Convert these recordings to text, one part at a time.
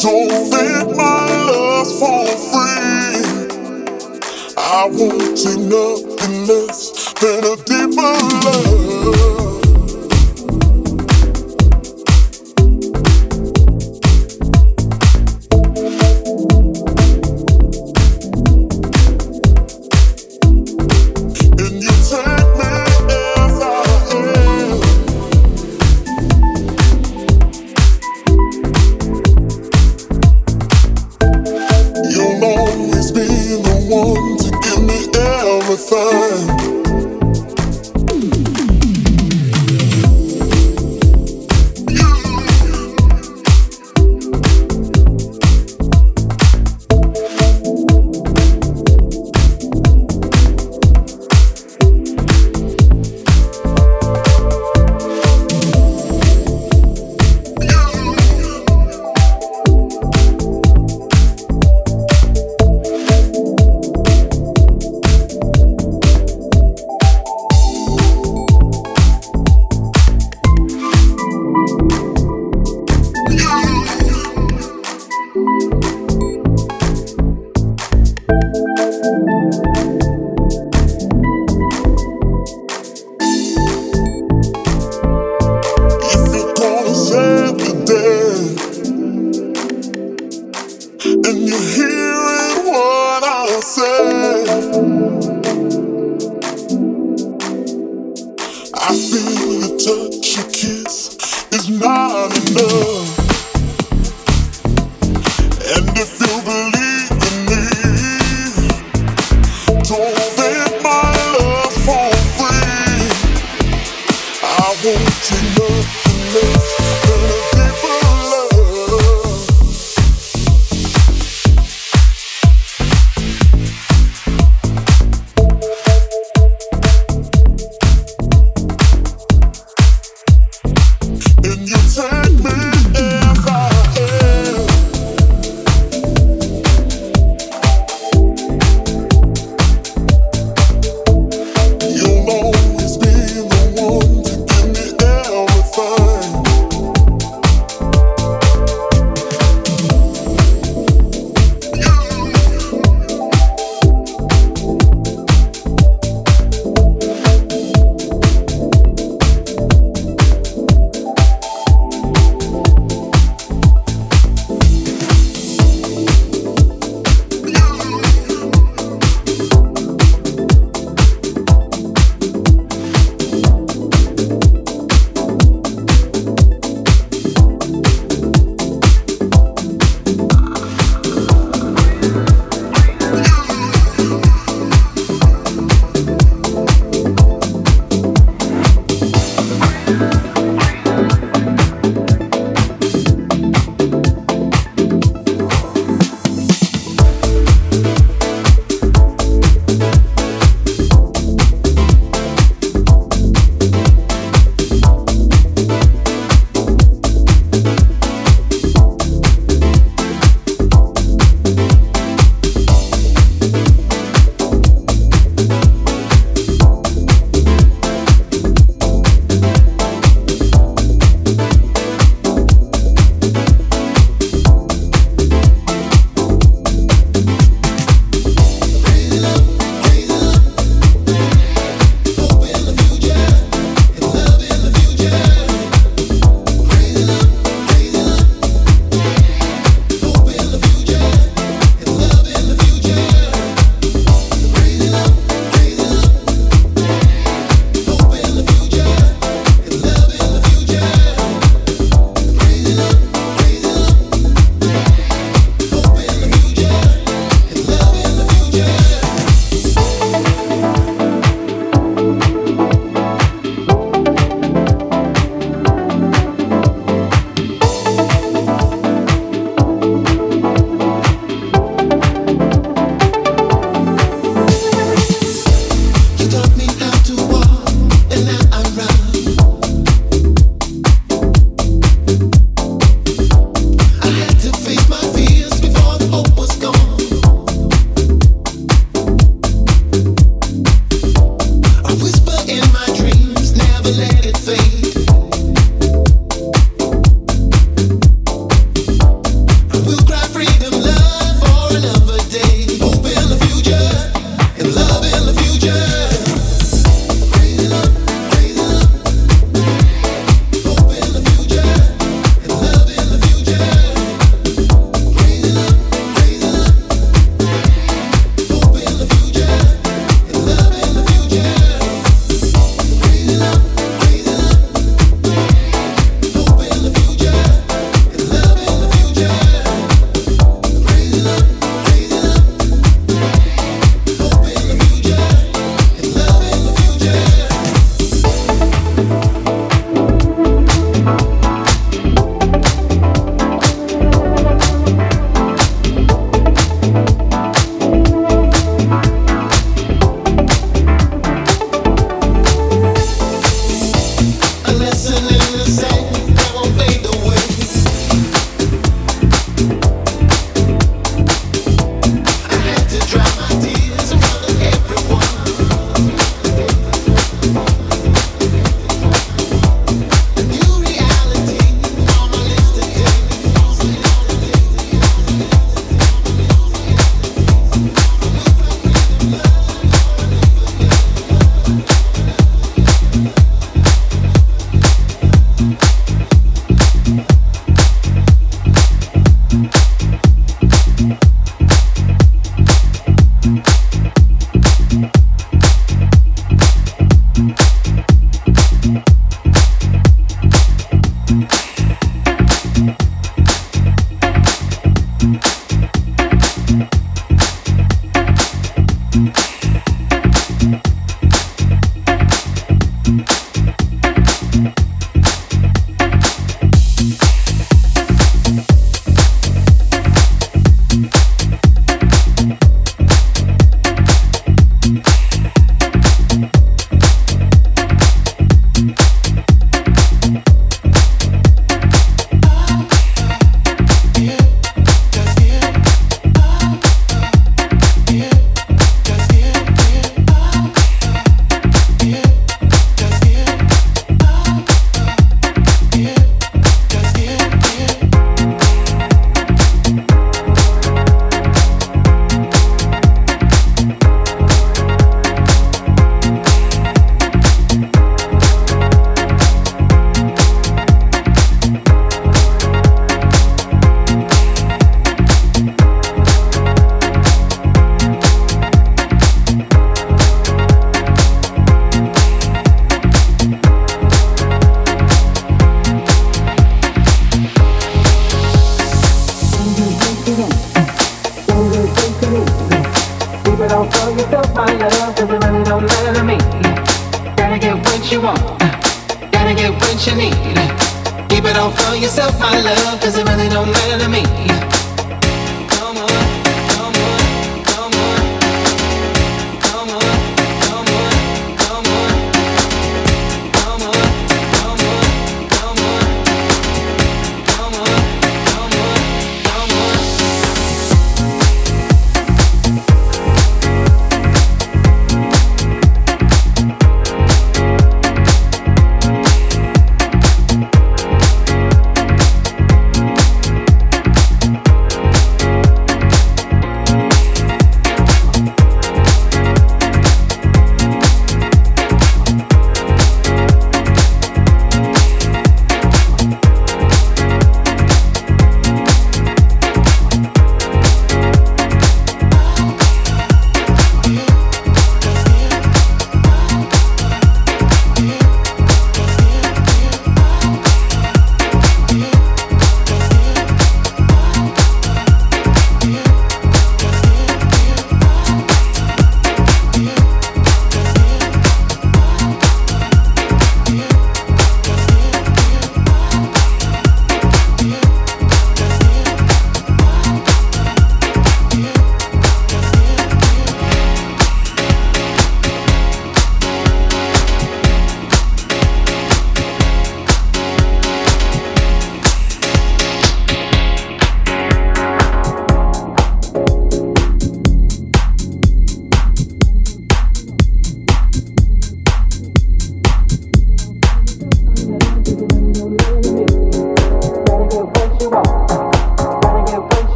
Don't think my love's for free. I take nothing less than a deeper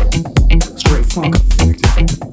Straight funk effect.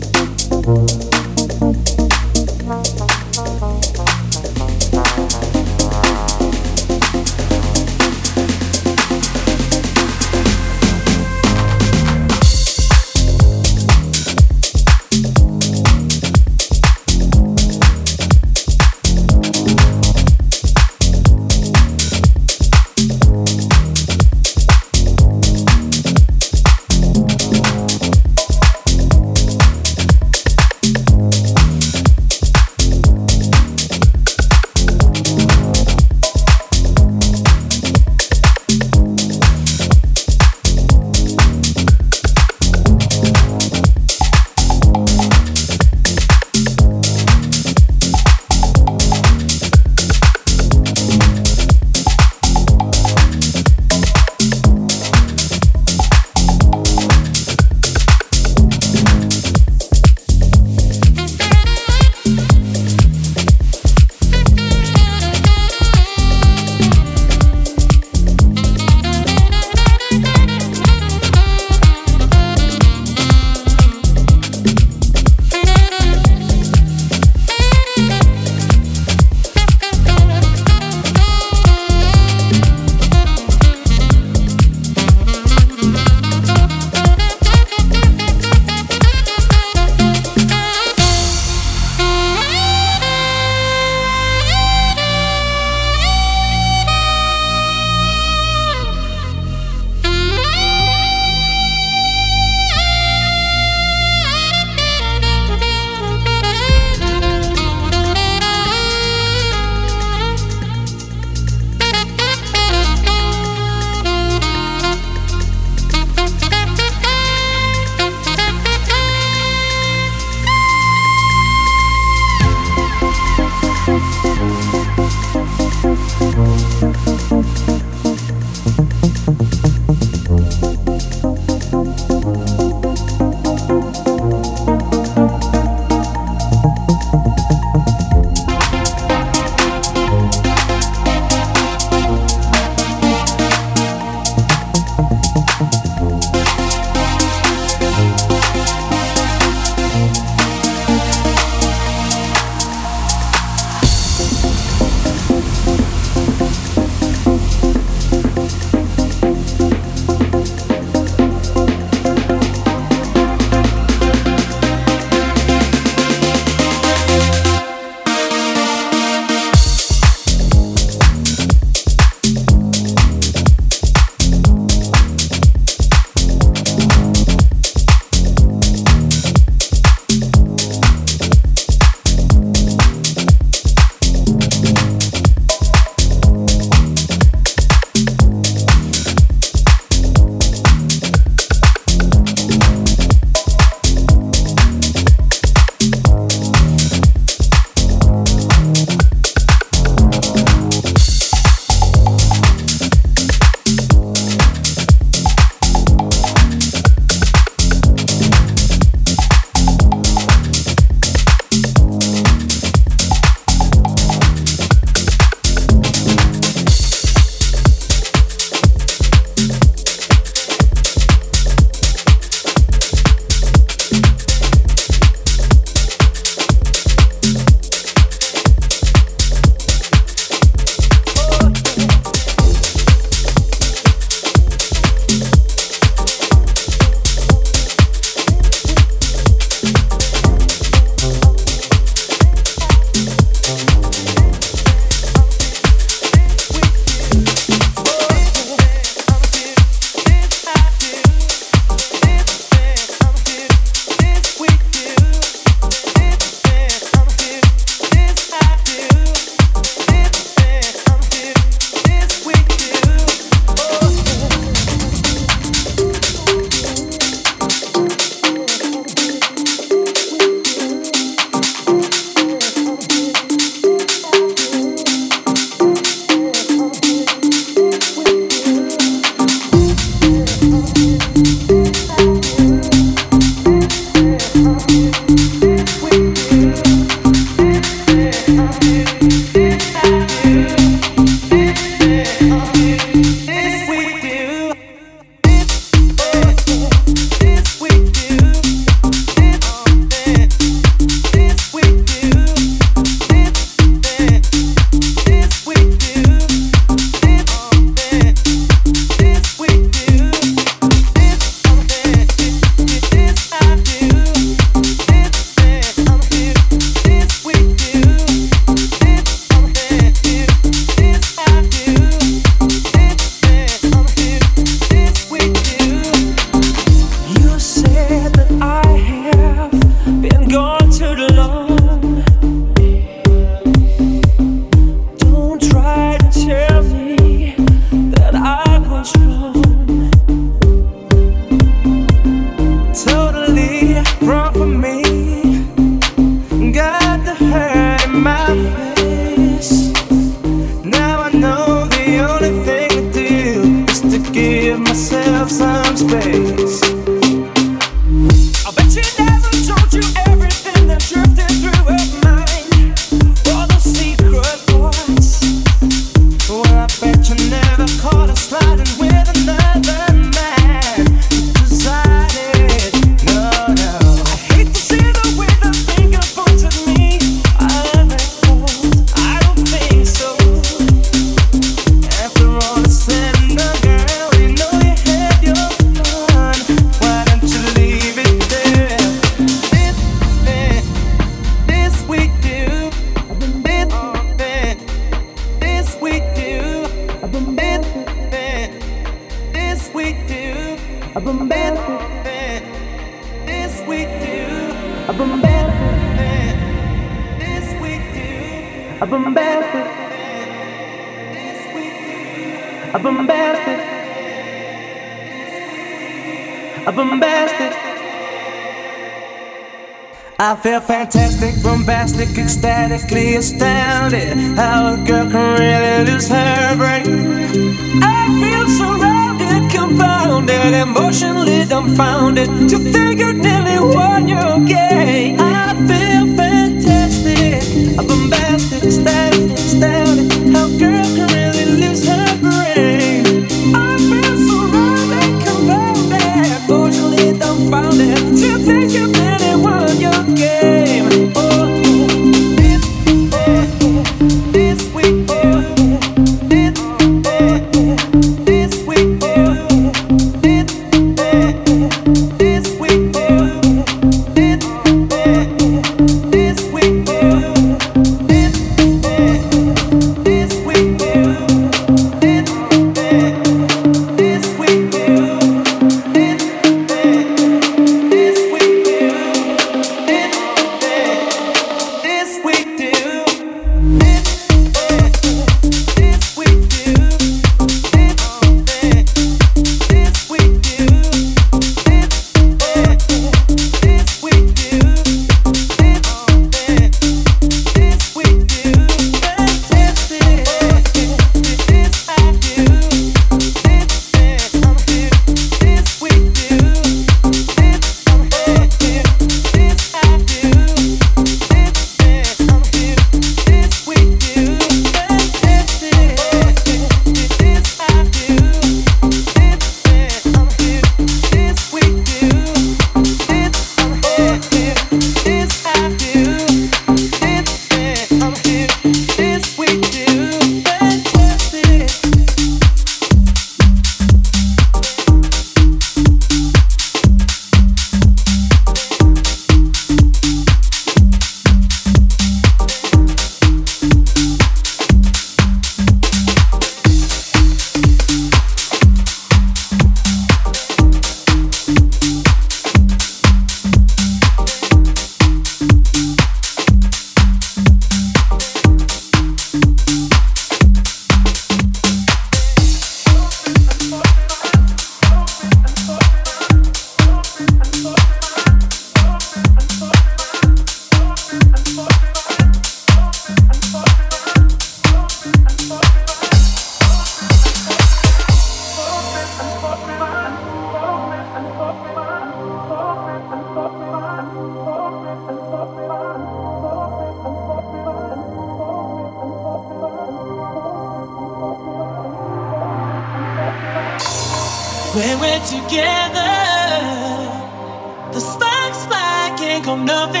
Nothing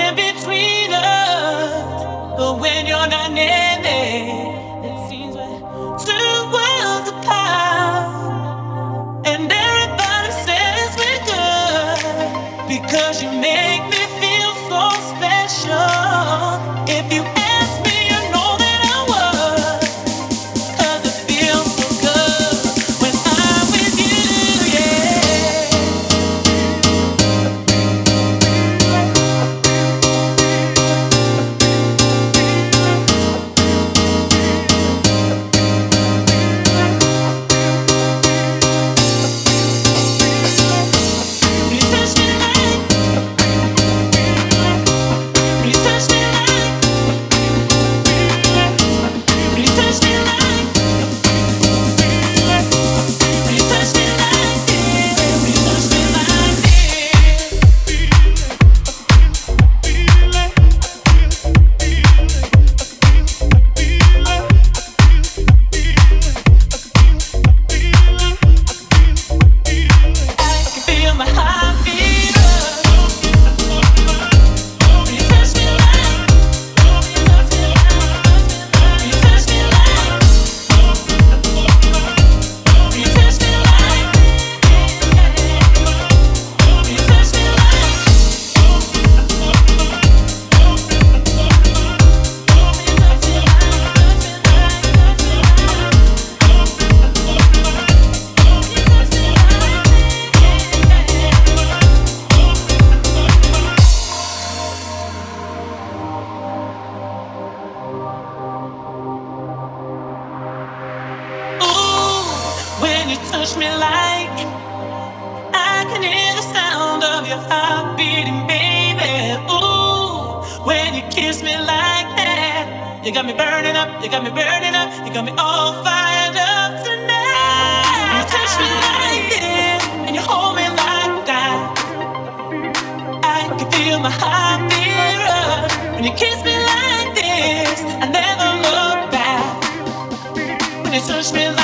touch me